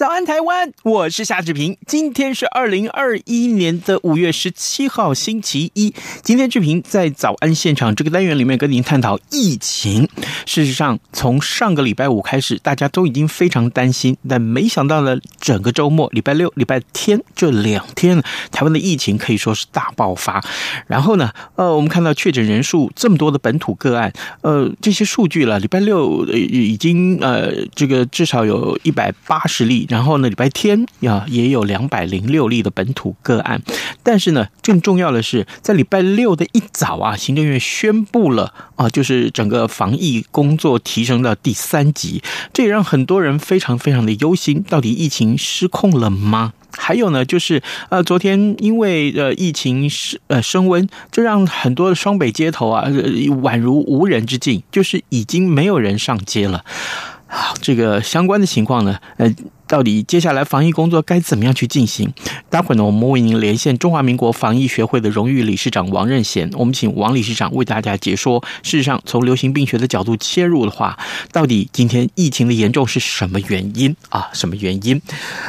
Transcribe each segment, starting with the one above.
早安，台湾！我是夏志平。今天是二零二一年的五月十七号，星期一。今天志平在早安现场这个单元里面跟您探讨疫情。事实上，从上个礼拜五开始，大家都已经非常担心，但没想到呢，整个周末，礼拜六、礼拜天这两天，台湾的疫情可以说是大爆发。然后呢，呃，我们看到确诊人数这么多的本土个案，呃，这些数据了，礼拜六已经呃，这个至少有一百八十例。然后呢，礼拜天呀也有两百零六例的本土个案，但是呢，更重要的是，在礼拜六的一早啊，行政院宣布了啊，就是整个防疫工作提升到第三级，这也让很多人非常非常的忧心，到底疫情失控了吗？还有呢，就是呃，昨天因为呃疫情是呃升温，这让很多的双北街头啊，宛如无人之境，就是已经没有人上街了。好，这个相关的情况呢，呃。到底接下来防疫工作该怎么样去进行？待会儿呢，我们为您连线中华民国防疫学会的荣誉理事长王任贤，我们请王理事长为大家解说。事实上，从流行病学的角度切入的话，到底今天疫情的严重是什么原因啊？什么原因？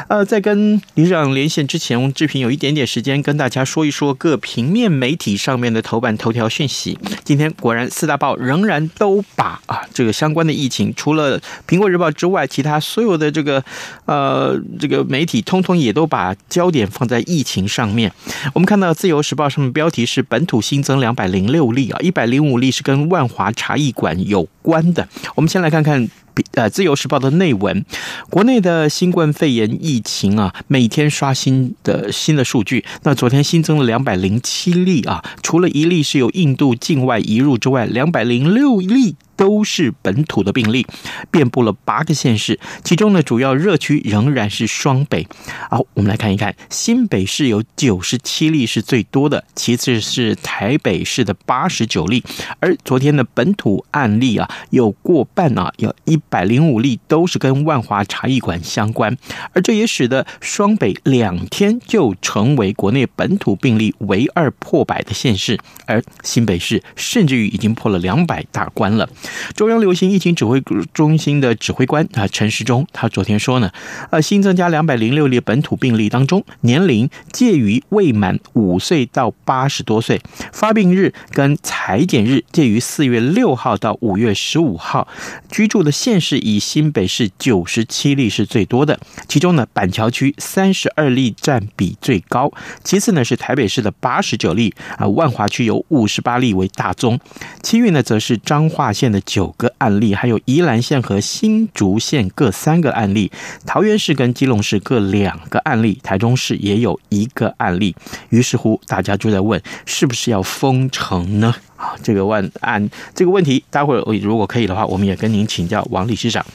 呃，在跟理事长连线之前，志平有一点点时间跟大家说一说各平面媒体上面的头版头条讯息。今天果然四大报仍然都把啊这个相关的疫情，除了苹果日报之外，其他所有的这个。呃，这个媒体通通也都把焦点放在疫情上面。我们看到《自由时报》上面标题是“本土新增两百零六例啊，一百零五例是跟万华茶艺馆有关的”。我们先来看看呃《自由时报》的内文。国内的新冠肺炎疫情啊，每天刷新的新的数据。那昨天新增了两百零七例啊，除了一例是由印度境外移入之外，两百零六例。都是本土的病例，遍布了八个县市，其中呢，主要热区仍然是双北。好，我们来看一看，新北市有九十七例是最多的，其次是台北市的八十九例。而昨天的本土案例啊，有过半啊，有一百零五例都是跟万华茶艺馆相关，而这也使得双北两天就成为国内本土病例唯二破百的县市，而新北市甚至于已经破了两百大关了。中央流行疫情指挥中心的指挥官啊陈时中，他昨天说呢，呃，新增加两百零六例本土病例当中，年龄介于未满五岁到八十多岁，发病日跟采检日介于四月六号到五月十五号，居住的县市以新北市九十七例是最多的，其中呢板桥区三十二例占比最高，其次呢是台北市的八十九例啊，万华区有五十八例为大宗，其余呢则是彰化县的九个案例，还有宜兰县和新竹县各三个案例，桃园市跟基隆市各两个案例，台中市也有一个案例。于是乎，大家就在问，是不是要封城呢？啊，这个问案这个问题，待会儿如果可以的话，我们也跟您请教王理事长。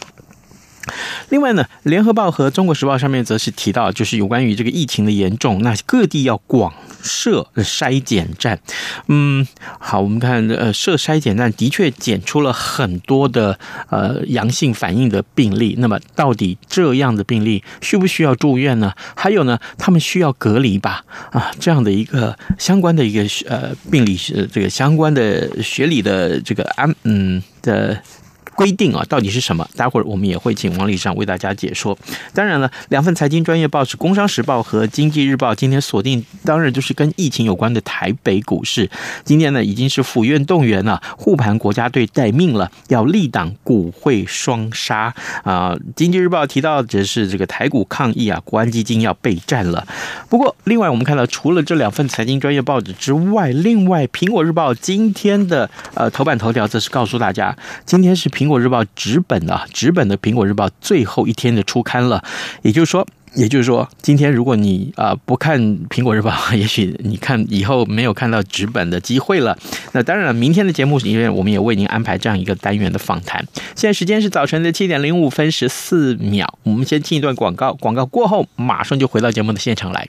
另外呢，《联合报》和《中国时报》上面则是提到，就是有关于这个疫情的严重，那各地要广设筛检站。嗯，好，我们看呃，设筛检站的确检出了很多的呃阳性反应的病例。那么，到底这样的病例需不需要住院呢？还有呢，他们需要隔离吧？啊，这样的一个相关的一个呃病理是这个相关的学理的这个安嗯的。规定啊，到底是什么？待会儿我们也会请王理事长为大家解说。当然了，两份财经专业报纸《工商时报》和《经济日报》今天锁定，当然就是跟疫情有关的台北股市。今天呢，已经是府院动员了，护盘国家队待命了，要立挡股汇双杀啊。《经济日报》提到的是这个台股抗议啊，国安基金要备战了。不过，另外我们看到，除了这两份财经专业报纸之外，另外《苹果日报》今天的呃头版头条则是告诉大家，今天是苹苹果日报纸本啊，纸本的苹果日报最后一天的出刊了，也就是说。也就是说，今天如果你啊不看苹果日报，也许你看以后没有看到纸本的机会了。那当然了，明天的节目里面我们也为您安排这样一个单元的访谈。现在时间是早晨的七点零五分十四秒，我们先进一段广告，广告过后马上就回到节目的现场来。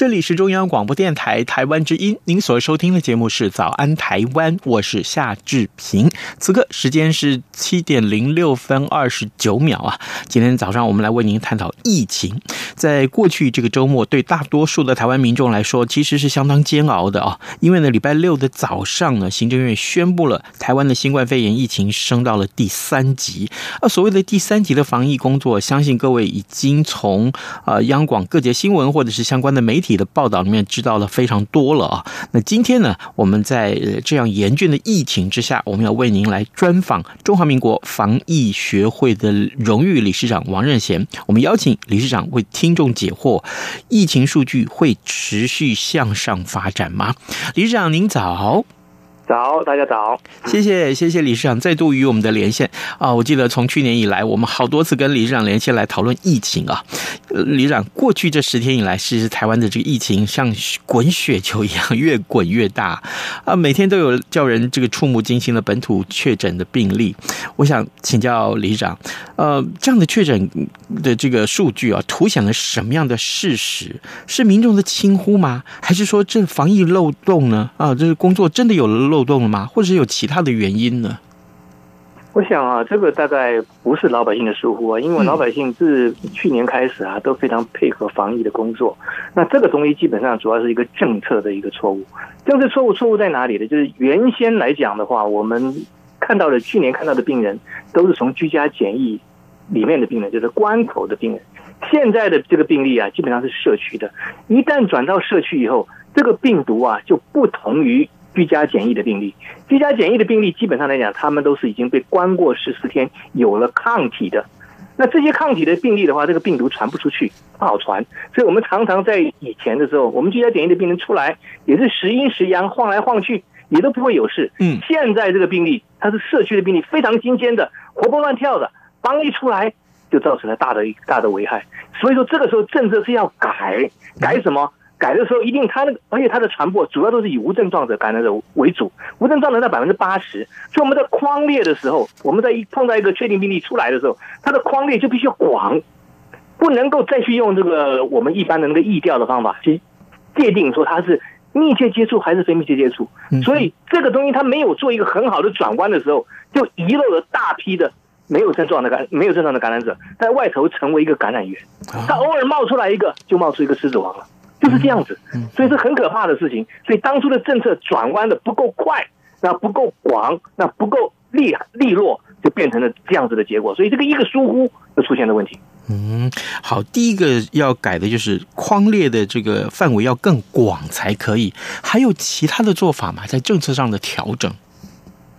这里是中央广播电台台湾之音，您所收听的节目是《早安台湾》，我是夏志平。此刻时间是七点零六分二十九秒啊！今天早上我们来为您探讨疫情。在过去这个周末，对大多数的台湾民众来说，其实是相当煎熬的啊！因为呢，礼拜六的早上呢，行政院宣布了台湾的新冠肺炎疫情升到了第三级。啊，所谓的第三级的防疫工作，相信各位已经从啊央广各节新闻或者是相关的媒体。的报道里面知道了非常多了啊。那今天呢，我们在这样严峻的疫情之下，我们要为您来专访中华民国防疫学会的荣誉理事长王任贤。我们邀请理事长为听众解惑：疫情数据会持续向上发展吗？理事长您早。早，大家早，谢谢谢谢理事长再度与我们的连线啊！我记得从去年以来，我们好多次跟理事长连线来讨论疫情啊。理事长，过去这十天以来，其实台湾的这个疫情像滚雪球一样越滚越大啊，每天都有叫人这个触目惊心的本土确诊的病例。我想请教理事长，呃，这样的确诊的这个数据啊，凸显了什么样的事实？是民众的轻忽吗？还是说这防疫漏洞呢？啊，这是工作真的有了漏？漏洞了吗？或者是有其他的原因呢？我想啊，这个大概不是老百姓的疏忽啊，因为老百姓自去年开始啊，都非常配合防疫的工作。那这个东西基本上主要是一个政策的一个错误。政策错误错误在哪里呢？就是原先来讲的话，我们看到的去年看到的病人都是从居家检疫里面的病人，就是关口的病人。现在的这个病例啊，基本上是社区的。一旦转到社区以后，这个病毒啊就不同于。居家检疫的病例，居家检疫的病例基本上来讲，他们都是已经被关过十四天，有了抗体的。那这些抗体的病例的话，这个病毒传不出去，不好传。所以我们常常在以前的时候，我们居家检疫的病人出来，也是时阴时阳，晃来晃去，也都不会有事。嗯，现在这个病例，它是社区的病例，非常新鲜的，活蹦乱跳的，刚一出来就造成了大的大的危害。所以说，这个时候政策是要改，改什么？改的时候，一定它那个，而且它的传播主要都是以无症状者感染者为主，无症状者在百分之八十。所以我们在框列的时候，我们在一碰到一个确定病例出来的时候，它的框列就必须要广，不能够再去用这个我们一般的那个意调的方法去界定说它是密切接触还是非密切接触。所以这个东西它没有做一个很好的转弯的时候，就遗漏了大批的没有症状的感没有症状的感染者在外头成为一个感染源。他偶尔冒出来一个，就冒出一个狮子王了。就是这样子，所以是很可怕的事情。所以当初的政策转弯的不够快，那不够广，那不够利利落，就变成了这样子的结果。所以这个一个疏忽就出现了问题。嗯，好，第一个要改的就是框列的这个范围要更广才可以。还有其他的做法吗？在政策上的调整？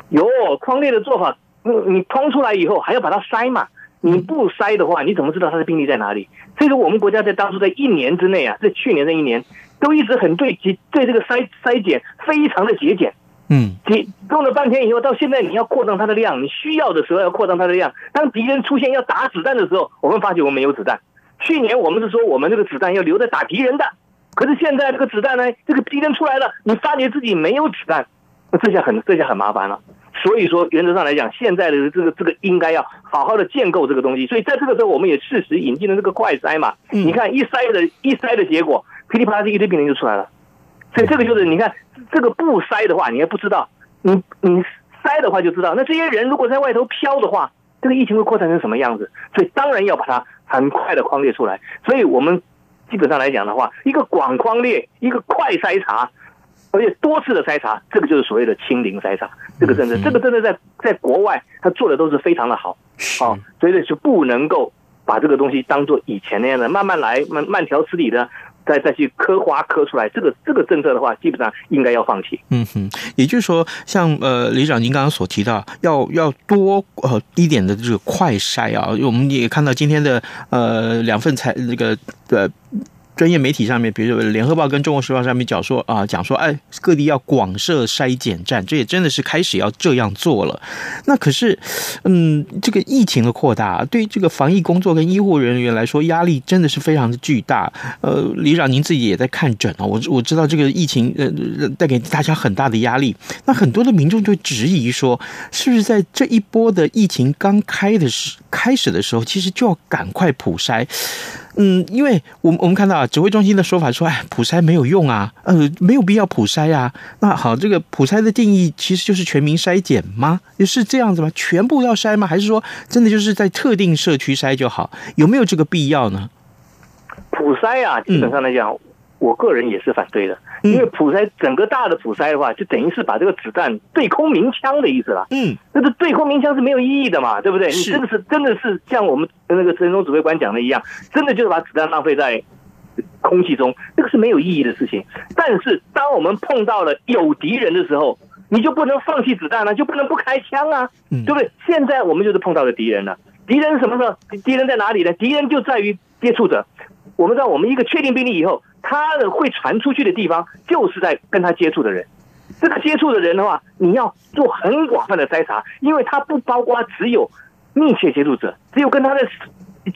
有框列的做法，你你通出来以后还要把它筛嘛。你不筛的话，你怎么知道它的病例在哪里？所以说，我们国家在当初在一年之内啊，在去年这一年，都一直很对节对这个筛筛检非常的节俭。嗯，你用了半天以后，到现在你要扩张它的量，你需要的时候要扩张它的量。当敌人出现要打子弹的时候，我们发觉我们没有子弹。去年我们是说我们这个子弹要留着打敌人的，可是现在这个子弹呢，这个敌人出来了，你发觉自己没有子弹，那这下很这下很麻烦了。所以说原则上来讲，现在的这个这个应该要好好的建构这个东西。所以在这个时候，我们也适时引进了这个快筛嘛。你看一筛的一筛的结果，噼里啪啦一堆病人就出来了。所以这个就是你看这个不筛的话，你还不知道；你你筛的话就知道。那这些人如果在外头飘的话，这个疫情会扩散成什么样子？所以当然要把它很快的框列出来。所以我们基本上来讲的话，一个广框列，一个快筛查，而且多次的筛查，这个就是所谓的清零筛查。这个真的，这个真的在在国外他做的都是非常的好。好，所以呢就不能够把这个东西当做以前那样的慢慢来，慢慢条斯理的。再再去刻花刻出来，这个这个政策的话，基本上应该要放弃。嗯哼，也就是说，像呃，李长您刚刚所提到，要要多呃一点的这个快筛啊，我们也看到今天的呃两份采那个呃。专业媒体上面，比如说《联合报》跟《中国时报》上面讲说啊，讲说哎，各地要广设筛检站，这也真的是开始要这样做了。那可是，嗯，这个疫情的扩大，对于这个防疫工作跟医护人员来说，压力真的是非常的巨大。呃，李长您自己也在看诊啊，我我知道这个疫情呃带给大家很大的压力。那很多的民众就质疑说，是不是在这一波的疫情刚开的时开始的时候，其实就要赶快普筛？嗯，因为我们我们看到啊，指挥中心的说法说，哎，普筛没有用啊，呃，没有必要普筛啊。那好，这个普筛的定义其实就是全民筛检吗？是这样子吗？全部要筛吗？还是说真的就是在特定社区筛就好？有没有这个必要呢？普筛啊，基本上来讲。嗯我个人也是反对的，因为普筛整个大的普筛的话，就等于是把这个子弹对空鸣枪的意思了。嗯，那个对空鸣枪是没有意义的嘛，对不对？你真的是真的是像我们那个陈总指挥官讲的一样，真的就是把子弹浪费在空气中，这个是没有意义的事情。但是当我们碰到了有敌人的时候，你就不能放弃子弹了，就不能不开枪啊，对不对？现在我们就是碰到了敌人了，敌人是什么时候？敌人在哪里呢？敌人就在于接触者。我们知道，我们一个确定病例以后。他的会传出去的地方，就是在跟他接触的人。这个接触的人的话，你要做很广泛的筛查，因为他不包括只有密切接触者，只有跟他的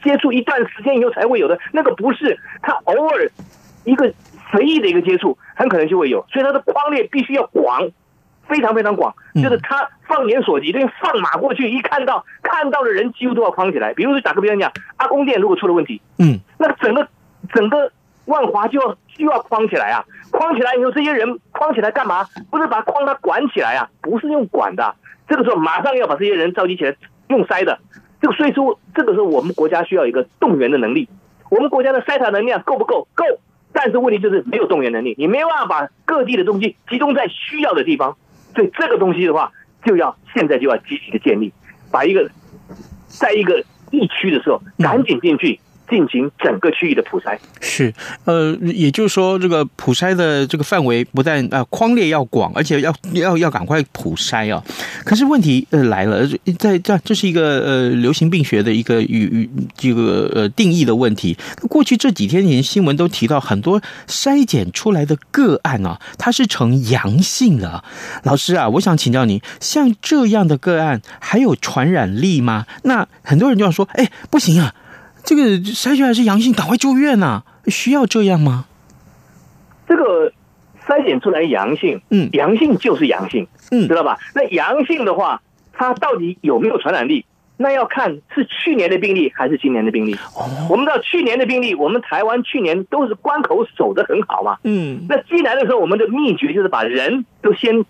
接触一段时间以后才会有的。那个不是他偶尔一个随意的一个接触，很可能就会有。所以他的框列必须要广，非常非常广，就是他放眼所及，等于放马过去，一看到看到的人几乎都要框起来。比如说打个比方讲，阿公店如果出了问题，嗯，那整个整个。万华就要就要框起来啊！框起来以后，这些人框起来干嘛？不是把框他管起来啊，不是用管的。这个时候马上要把这些人召集起来，用筛的。这个所以说，这个时候我们国家需要一个动员的能力。我们国家的筛查能量够不够？够。但是问题就是没有动员能力，你没有办法把各地的东西集中在需要的地方。所以这个东西的话，就要现在就要积极的建立，把一个在一个疫区的时候赶紧进去。进行整个区域的普筛是，呃，也就是说，这个普筛的这个范围不但呃框列要广，而且要要要赶快普筛啊。可是问题呃来了，在这这是一个呃流行病学的一个与与这个呃定义的问题。过去这几天连新闻都提到很多筛检出来的个案啊，它是呈阳性的。老师啊，我想请教您，像这样的个案还有传染力吗？那很多人就要说，哎，不行啊。这个筛选还是阳性，赶快住院呐、啊？需要这样吗？这个筛检出来阳性，嗯，阳性就是阳性，嗯，知道吧？那阳性的话，它到底有没有传染力？那要看是去年的病例还是今年的病例。哦，我们知道去年的病例，我们台湾去年都是关口守得很好嘛，嗯，那进来的时候，我们的秘诀就是把人都先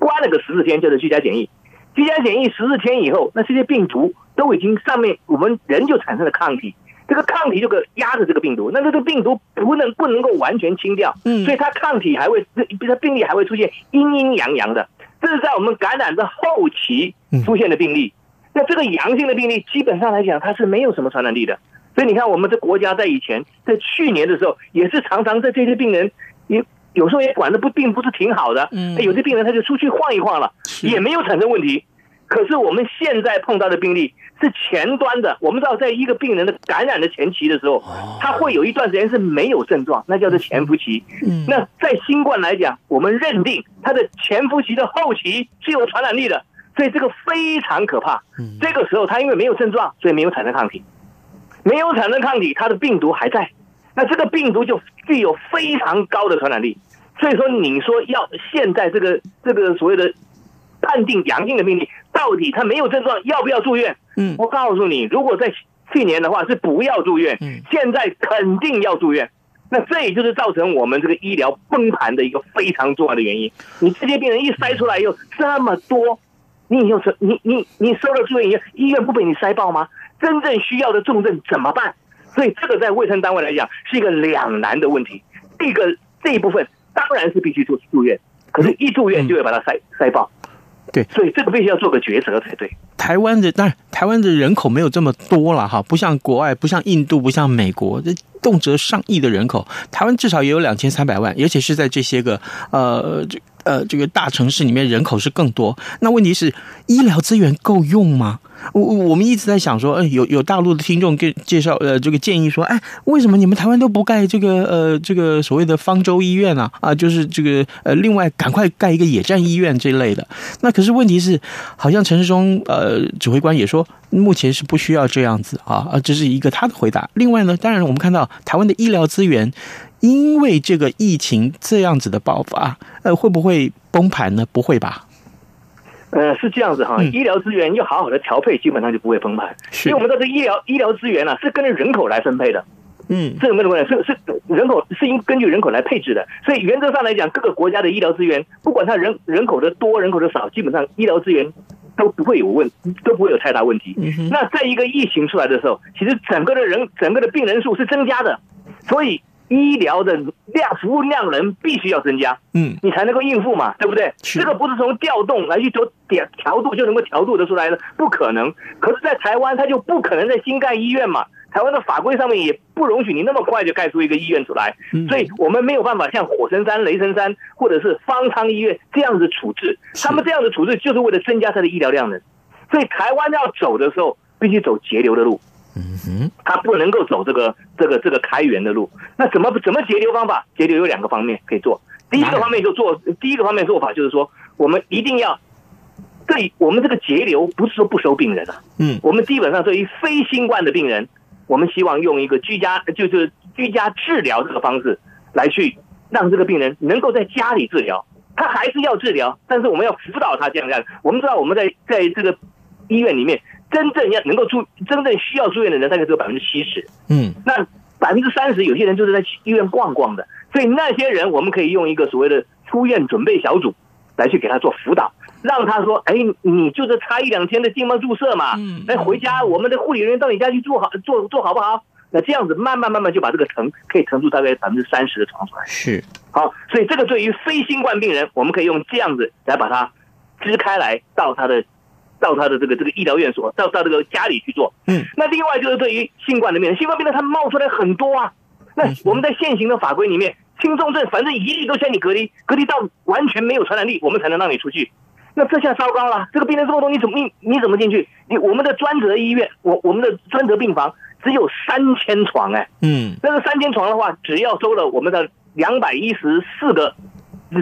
关了个十四天，就是居家检疫。居家检疫十四天以后，那这些病毒。都已经上面我们人就产生了抗体，这个抗体就个压着这个病毒，那这个病毒不能不能够完全清掉，嗯，所以它抗体还会，这病例还会出现阴阴阳阳的，这是在我们感染的后期出现的病例。那这个阳性的病例基本上来讲，它是没有什么传染力的。所以你看，我们这国家在以前在去年的时候，也是常常在这些病人也有时候也管的不并不是挺好的，嗯，有些病人他就出去晃一晃了，也没有产生问题。可是我们现在碰到的病例是前端的，我们知道，在一个病人的感染的前期的时候，他会有一段时间是没有症状，那叫做潜伏期。那在新冠来讲，我们认定他的潜伏期的后期是有传染力的，所以这个非常可怕。这个时候他因为没有症状，所以没有产生抗体，没有产生抗体，他的病毒还在，那这个病毒就具有非常高的传染力。所以说，你说要现在这个这个所谓的。判定阳性的病例，到底他没有症状要不要住院？嗯，我告诉你，如果在去年的话是不要住院，嗯，现在肯定要住院。那这也就是造成我们这个医疗崩盘的一个非常重要的原因。你这些病人一筛出来又这么多，你以后说你你你收了住院以后，医院不被你筛爆吗？真正需要的重症怎么办？所以这个在卫生单位来讲是一个两难的问题。这个这一部分当然是必须住住院，可是一住院就会把它筛筛爆。对，所以这个必须要做个抉择才对。台湾的当然，台湾的人口没有这么多了哈，不像国外，不像印度，不像美国，这动辄上亿的人口，台湾至少也有两千三百万，而且是在这些个呃这呃这个大城市里面人口是更多。那问题是医疗资源够用吗？我我们一直在想说，哎，有有大陆的听众给介绍呃，这个建议说，哎，为什么你们台湾都不盖这个呃这个所谓的方舟医院啊？啊，就是这个呃，另外赶快盖一个野战医院这类的。那可是问题是，好像陈时中呃指挥官也说，目前是不需要这样子啊啊，这是一个他的回答。另外呢，当然我们看到台湾的医疗资源，因为这个疫情这样子的爆发，呃，会不会崩盘呢？不会吧？呃，是这样子哈，嗯、医疗资源要好好的调配，基本上就不会崩盘。是因为我们知道这医疗医疗资源呢、啊，是跟着人口来分配的。嗯，这有没有问题，是是人口是应根据人口来配置的。所以原则上来讲，各个国家的医疗资源，不管它人人口的多，人口的少，基本上医疗资源都不会有问，都不会有太大问题。嗯、那在一个疫情出来的时候，其实整个的人整个的病人数是增加的，所以。医疗的量服务量能必须要增加，嗯，你才能够应付嘛，对不对？是这个不是从调动来去做点调度就能够调度得出来的，不可能。可是，在台湾，它就不可能在新盖医院嘛。台湾的法规上面也不容许你那么快就盖出一个医院出来，所以我们没有办法像火神山、雷神山或者是方舱医院这样子处置。他们这样的处置就是为了增加它的医疗量能。所以，台湾要走的时候，必须走节流的路。嗯哼，他不能够走这个这个这个开源的路。那怎么怎么节流方法？节流有两个方面可以做。第一个方面就做，第一个方面做法就是说，我们一定要对我们这个节流，不是说不收病人啊。嗯，我们基本上对于非新冠的病人，我们希望用一个居家，就是居家治疗这个方式来去让这个病人能够在家里治疗。他还是要治疗，但是我们要辅导他这样这样。我们知道我们在在这个医院里面。真正要能够住，真正需要住院的人大概只有百分之七十。嗯，那百分之三十有些人就是在医院逛逛的，所以那些人我们可以用一个所谓的出院准备小组来去给他做辅导，让他说：“哎，你就是差一两天的静脉注射嘛，嗯，哎，回家我们的护理人员到你家去做好做做好不好？那这样子慢慢慢慢就把这个腾可以腾出大概百分之三十的床出来。是，好，所以这个对于非新冠病人，我们可以用这样子来把它支开来到他的。到他的这个这个医疗院所，到到这个家里去做。嗯，那另外就是对于新冠的病人，新冠病人他冒出来很多啊。那我们在现行的法规里面，轻重症反正一律都先你隔离，隔离到完全没有传染力，我们才能让你出去。那这下糟糕了，这个病人这么多，你怎么你你怎么进去？你我们的专责医院，我我们的专责病房只有三千床哎。嗯，那个三千床的话，只要收了我们的两百一十四个，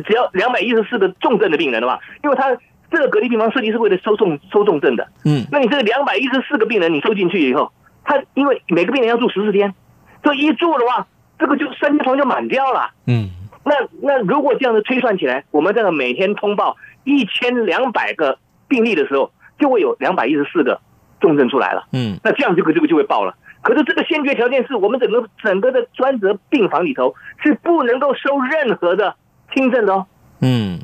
只要两百一十四个重症的病人的话，因为他。这个隔离病房设计是为了收重收重症的，嗯，那你这个两百一十四个病人你收进去以后，他因为每个病人要住十四天，这一住的话，这个就三间床就满掉了，嗯，那那如果这样子推算起来，我们这个每天通报一千两百个病例的时候，就会有两百一十四个重症出来了，嗯，那这样这个这个就会爆了。可是这个先决条件是我们整个整个的专责病房里头是不能够收任何的轻症的哦，嗯。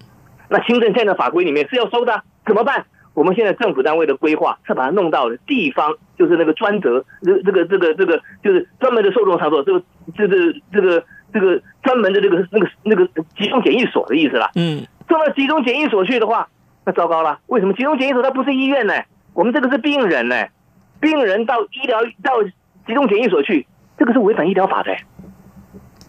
那轻症现在法规里面是要收的，怎么办？我们现在政府单位的规划是把它弄到了地方，就是那个专责，这这个这个这个就是专门的受众场所，这个这个这个这个专门的这个那个那个集中检疫所的意思啦。嗯，送到集中检疫所去的话，那糟糕了。为什么集中检疫所它不是医院呢？我们这个是病人呢，病人到医疗到集中检疫所去，这个是违反医疗法的。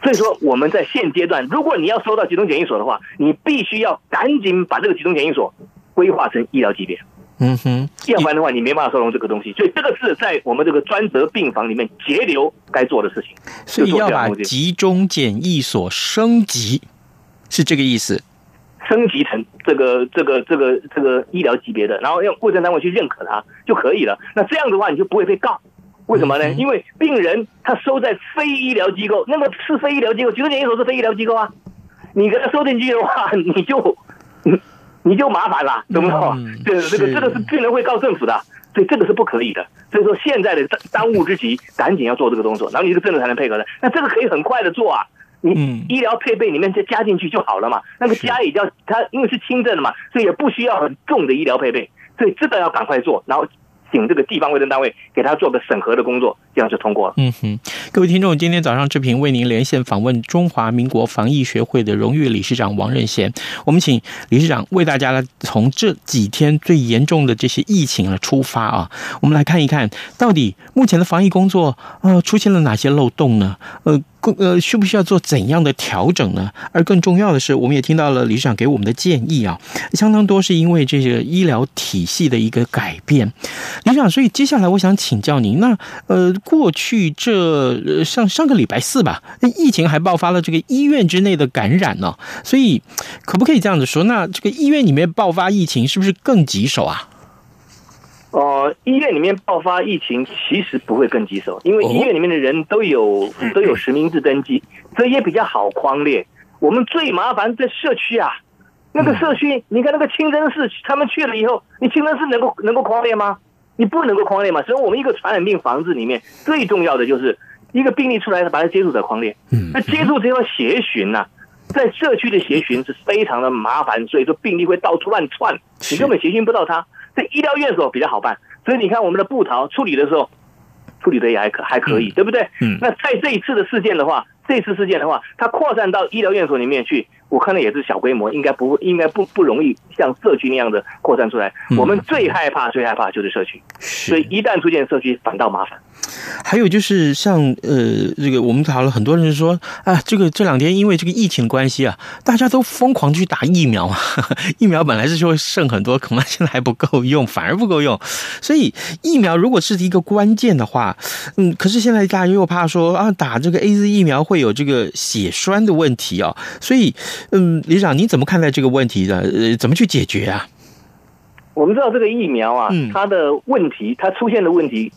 所以说，我们在现阶段，如果你要收到集中检疫所的话，你必须要赶紧把这个集中检疫所规划成医疗级别。嗯哼，要不然的话，你没办法收容这个东西。所以这个是在我们这个专责病房里面节流该做的事情。所以要把集中检疫所升级，是这个意思。升级成这个这个这个这个医疗级别的，然后用卫生单位去认可它就可以了。那这样的话，你就不会被告。为什么呢？因为病人他收在非医疗机构，那么是非医疗机构，集中检疫所是非医疗机构啊。你给他收进去的话，你就你就麻烦了，懂不懂？嗯 这个这个这个是病人会告政府的，所以这个是不可以的。所以说现在的当当务之急，赶紧要做这个动作，然后你这个政策才能配合的。那这个可以很快的做啊，你嗯医疗配备里面再加进去就好了嘛。那个加也叫它，因为是轻症的嘛，所以也不需要很重的医疗配备，所以这个要赶快做，然后。请这个地方卫生单位给他做个审核的工作，这样就通过了。嗯哼，各位听众，今天早上志平为您连线访问中华民国防疫学会的荣誉理事长王任贤，我们请理事长为大家呢从这几天最严重的这些疫情来出发啊，我们来看一看到底目前的防疫工作呃出现了哪些漏洞呢？呃。呃，需不需要做怎样的调整呢？而更重要的是，我们也听到了理事长给我们的建议啊，相当多是因为这个医疗体系的一个改变。理事长，所以接下来我想请教您，那呃，过去这上上个礼拜四吧，疫情还爆发了这个医院之内的感染呢，所以可不可以这样子说？那这个医院里面爆发疫情是不是更棘手啊？哦、呃，医院里面爆发疫情其实不会更棘手，因为医院里面的人都有都有实名制登记，所以也比较好框列。我们最麻烦在社区啊，那个社区，你看那个清真寺，他们去了以后，你清真寺能够能够框列吗？你不能够框列嘛？所以我们一个传染病防治里面最重要的就是一个病例出来了，把它接触者框列。那接触者要协寻呐，在社区的协寻是非常的麻烦，所以说病例会到处乱窜，你根本协寻不到他。在医疗院所比较好办，所以你看我们的布桃处理的时候，处理的也还可还可以，对不对？嗯。那在这一次的事件的话，这次事件的话，它扩散到医疗院所里面去，我看的也是小规模，应该不应该不不容易像社区那样的扩散出来。我们最害怕最害怕就是社区，所以一旦出现社区，反倒麻烦。还有就是像呃，这个我们讨论很多人说啊，这个这两天因为这个疫情关系啊，大家都疯狂去打疫苗嘛。疫苗本来是就会剩很多，恐怕现在还不够用，反而不够用。所以疫苗如果是一个关键的话，嗯，可是现在大家又怕说啊，打这个 AZ 疫苗会有这个血栓的问题啊。所以嗯，李长你怎么看待这个问题的？呃，怎么去解决啊？我们知道这个疫苗啊，它的问题，它出现的问题。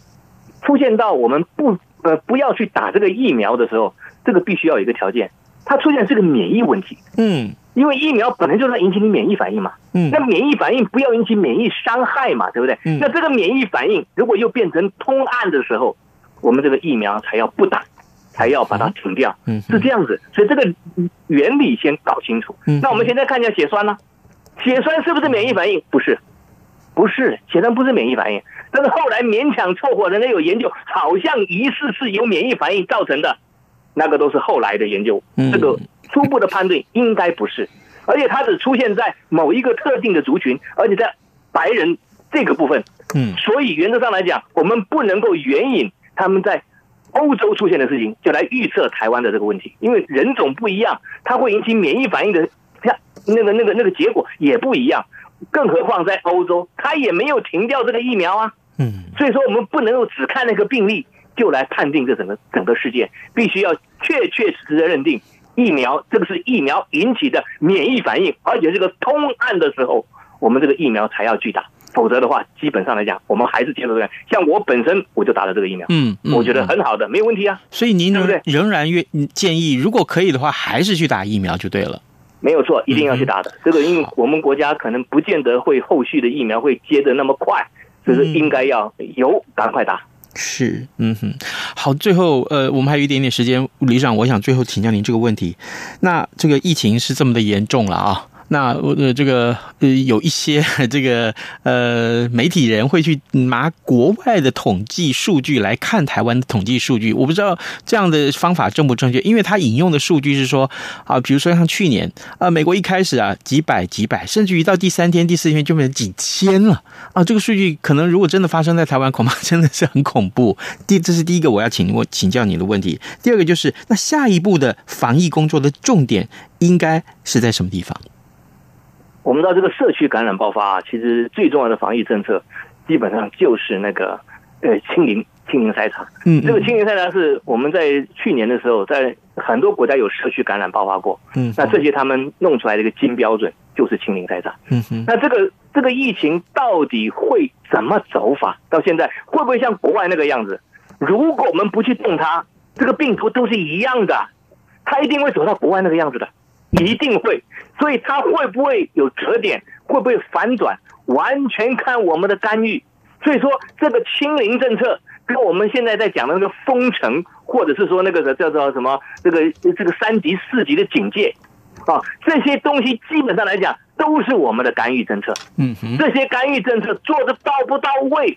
出现到我们不呃不要去打这个疫苗的时候，这个必须要有一个条件，它出现是个免疫问题。嗯，因为疫苗本来就是引起你免疫反应嘛。嗯，那免疫反应不要引起免疫伤害嘛，对不对？嗯，那这个免疫反应如果又变成通案的时候，我们这个疫苗才要不打，才要把它停掉。嗯，是这样子，所以这个原理先搞清楚。嗯，那我们现在看一下血栓呢？血栓是不是免疫反应？不是，不是，血栓不是免疫反应。但是后来勉强凑合，人家有研究，好像疑似是由免疫反应造成的，那个都是后来的研究。这个初步的判断应该不是，而且它只出现在某一个特定的族群，而且在白人这个部分。嗯，所以原则上来讲，我们不能够援引他们在欧洲出现的事情，就来预测台湾的这个问题，因为人种不一样，它会引起免疫反应的，像那个那个那个结果也不一样。更何况在欧洲，它也没有停掉这个疫苗啊。嗯，所以说我们不能够只看那个病例就来判定这整个整个事件，必须要确确实实的认定疫苗这个是疫苗引起的免疫反应，而且这个通案的时候，我们这个疫苗才要去打，否则的话，基本上来讲，我们还是接受这个。像我本身我就打了这个疫苗，嗯，我觉得很好的，没有问题啊。所以您对不对，仍然愿建议，如果可以的话，还是去打疫苗就对了。没有错，一定要去打的。这个因为我们国家可能不见得会后续的疫苗会接的那么快。所以说应该要有赶快打。是，嗯哼，好，最后呃，我们还有一点点时间，李长，我想最后请教您这个问题。那这个疫情是这么的严重了啊？那呃，这个呃，有一些 这个呃媒体人会去拿国外的统计数据来看台湾的统计数据，我不知道这样的方法正不正确，因为他引用的数据是说啊，比如说像去年啊，美国一开始啊几百几百，甚至于到第三天、第四天就变成几千了啊，这个数据可能如果真的发生在台湾，恐怕真的是很恐怖。第，这是第一个我要请我请教你的问题。第二个就是，那下一步的防疫工作的重点应该是在什么地方？我们知道这个社区感染爆发啊，其实最重要的防疫政策，基本上就是那个呃清零清零筛查。嗯，这个清零筛查是我们在去年的时候，在很多国家有社区感染爆发过。嗯，那这些他们弄出来的一个金标准就是清零筛查。嗯哼，那这个这个疫情到底会怎么走法？到现在会不会像国外那个样子？如果我们不去动它，这个病毒都是一样的，它一定会走到国外那个样子的。一定会，所以它会不会有折点？会不会反转，完全看我们的干预。所以说，这个清零政策跟我们现在在讲的那个封城，或者是说那个叫做什么这个这个三级四级的警戒啊，这些东西基本上来讲都是我们的干预政策。嗯哼，这些干预政策做的到不到位，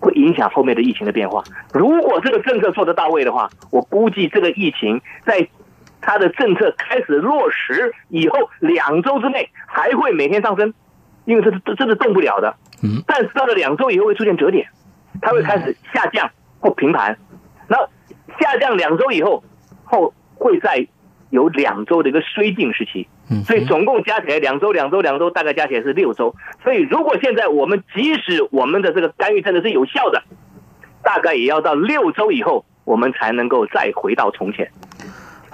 会影响后面的疫情的变化。如果这个政策做得到位的话，我估计这个疫情在它的政策开始落实以后两周之内还会每天上升，因为这是这是动不了的。嗯，但是到了两周以后会出现折点，它会开始下降或平盘，然后下降两周以后后会再有两周的一个衰进时期。所以总共加起来两周、两周、两周，大概加起来是六周。所以如果现在我们即使我们的这个干预政策是有效的，大概也要到六周以后，我们才能够再回到从前。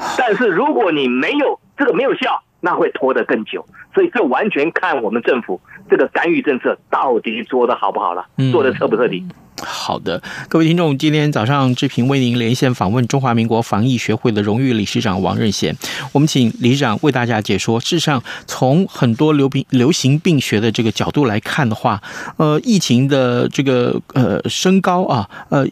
但是如果你没有这个没有效，那会拖得更久。所以这完全看我们政府这个干预政策到底做得好不好了，做得彻不彻底。好的，各位听众，今天早上志平为您连线访问中华民国防疫学会的荣誉理事长王任贤，我们请理事长为大家解说。事实上，从很多流病流行病学的这个角度来看的话，呃，疫情的这个呃升高啊，呃。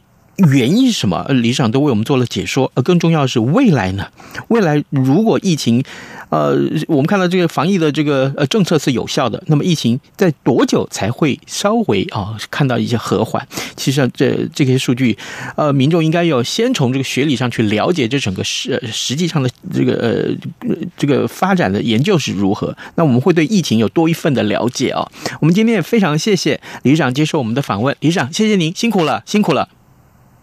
原因是什么？李市长都为我们做了解说。呃，更重要的是未来呢？未来如果疫情，呃，我们看到这个防疫的这个呃政策是有效的，那么疫情在多久才会稍微啊看到一些和缓？其实这这些数据，呃，民众应该要先从这个学理上去了解这整个实实际上的这个呃这个发展的研究是如何。那我们会对疫情有多一份的了解啊。我们今天也非常谢谢理事长接受我们的访问，理事长谢谢您辛苦了，辛苦了。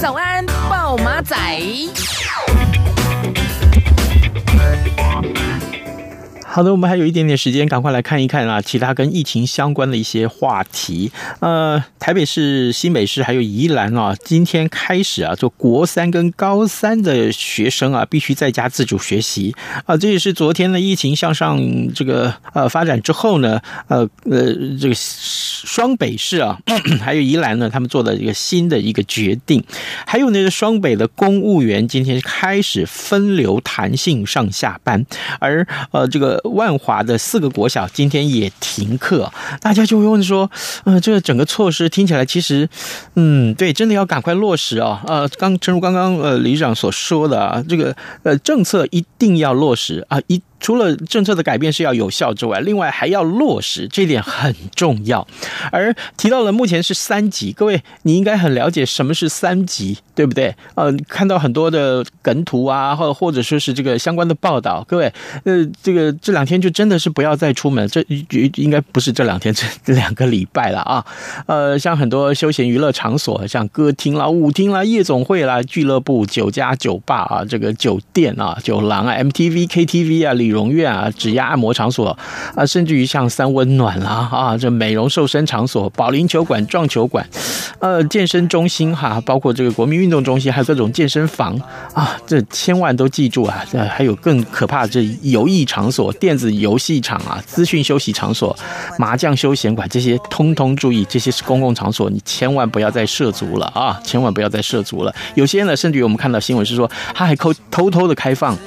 早安，暴马仔。好的，我们还有一点点时间，赶快来看一看啊，其他跟疫情相关的一些话题。呃，台北市、新北市还有宜兰啊，今天开始啊，做国三跟高三的学生啊，必须在家自主学习啊。这也是昨天的疫情向上这个呃发展之后呢，呃呃，这个双北市啊，还有宜兰呢，他们做的一个新的一个决定。还有那个双北的公务员今天开始分流弹性上下班，而呃这个。万华的四个国小今天也停课，大家就会问说，呃，这个整个措施听起来其实，嗯，对，真的要赶快落实啊，呃，刚，正如刚刚呃李局长所说的啊，这个呃政策一定要落实啊，一。除了政策的改变是要有效之外，另外还要落实，这点很重要。而提到了目前是三级，各位你应该很了解什么是三级，对不对？呃，看到很多的梗图啊，或或者说是这个相关的报道，各位，呃，这个这两天就真的是不要再出门，这应该不是这两天，这两个礼拜了啊。呃，像很多休闲娱乐场所，像歌厅啦、舞厅啦、夜总会啦、俱乐部、酒家、酒吧啊，这个酒店啊、酒廊啊、MTV、KTV 啊、美美容院啊，指压按摩场所啊，甚至于像三温暖啦啊，这美容瘦身场所、保龄球馆、撞球馆，呃，健身中心哈、包括这个国民运动中心，还有各种健身房啊，这千万都记住啊！这还有更可怕的这游艺场所、电子游戏场啊、资讯休息场所、麻将休闲馆，这些通通注意，这些是公共场所，你千万不要再涉足了啊！千万不要再涉足了。有些呢，甚至于我们看到新闻是说，他还偷偷偷的开放。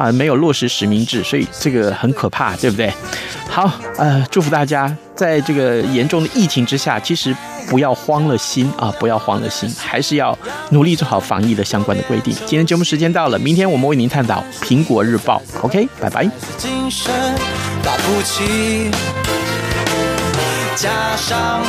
啊，没有落实实名制，所以这个很可怕，对不对？好，呃，祝福大家在这个严重的疫情之下，其实不要慌了心啊，不要慌了心，还是要努力做好防疫的相关的规定。今天节目时间到了，明天我们为您探讨《苹果日报》，OK，拜拜。加上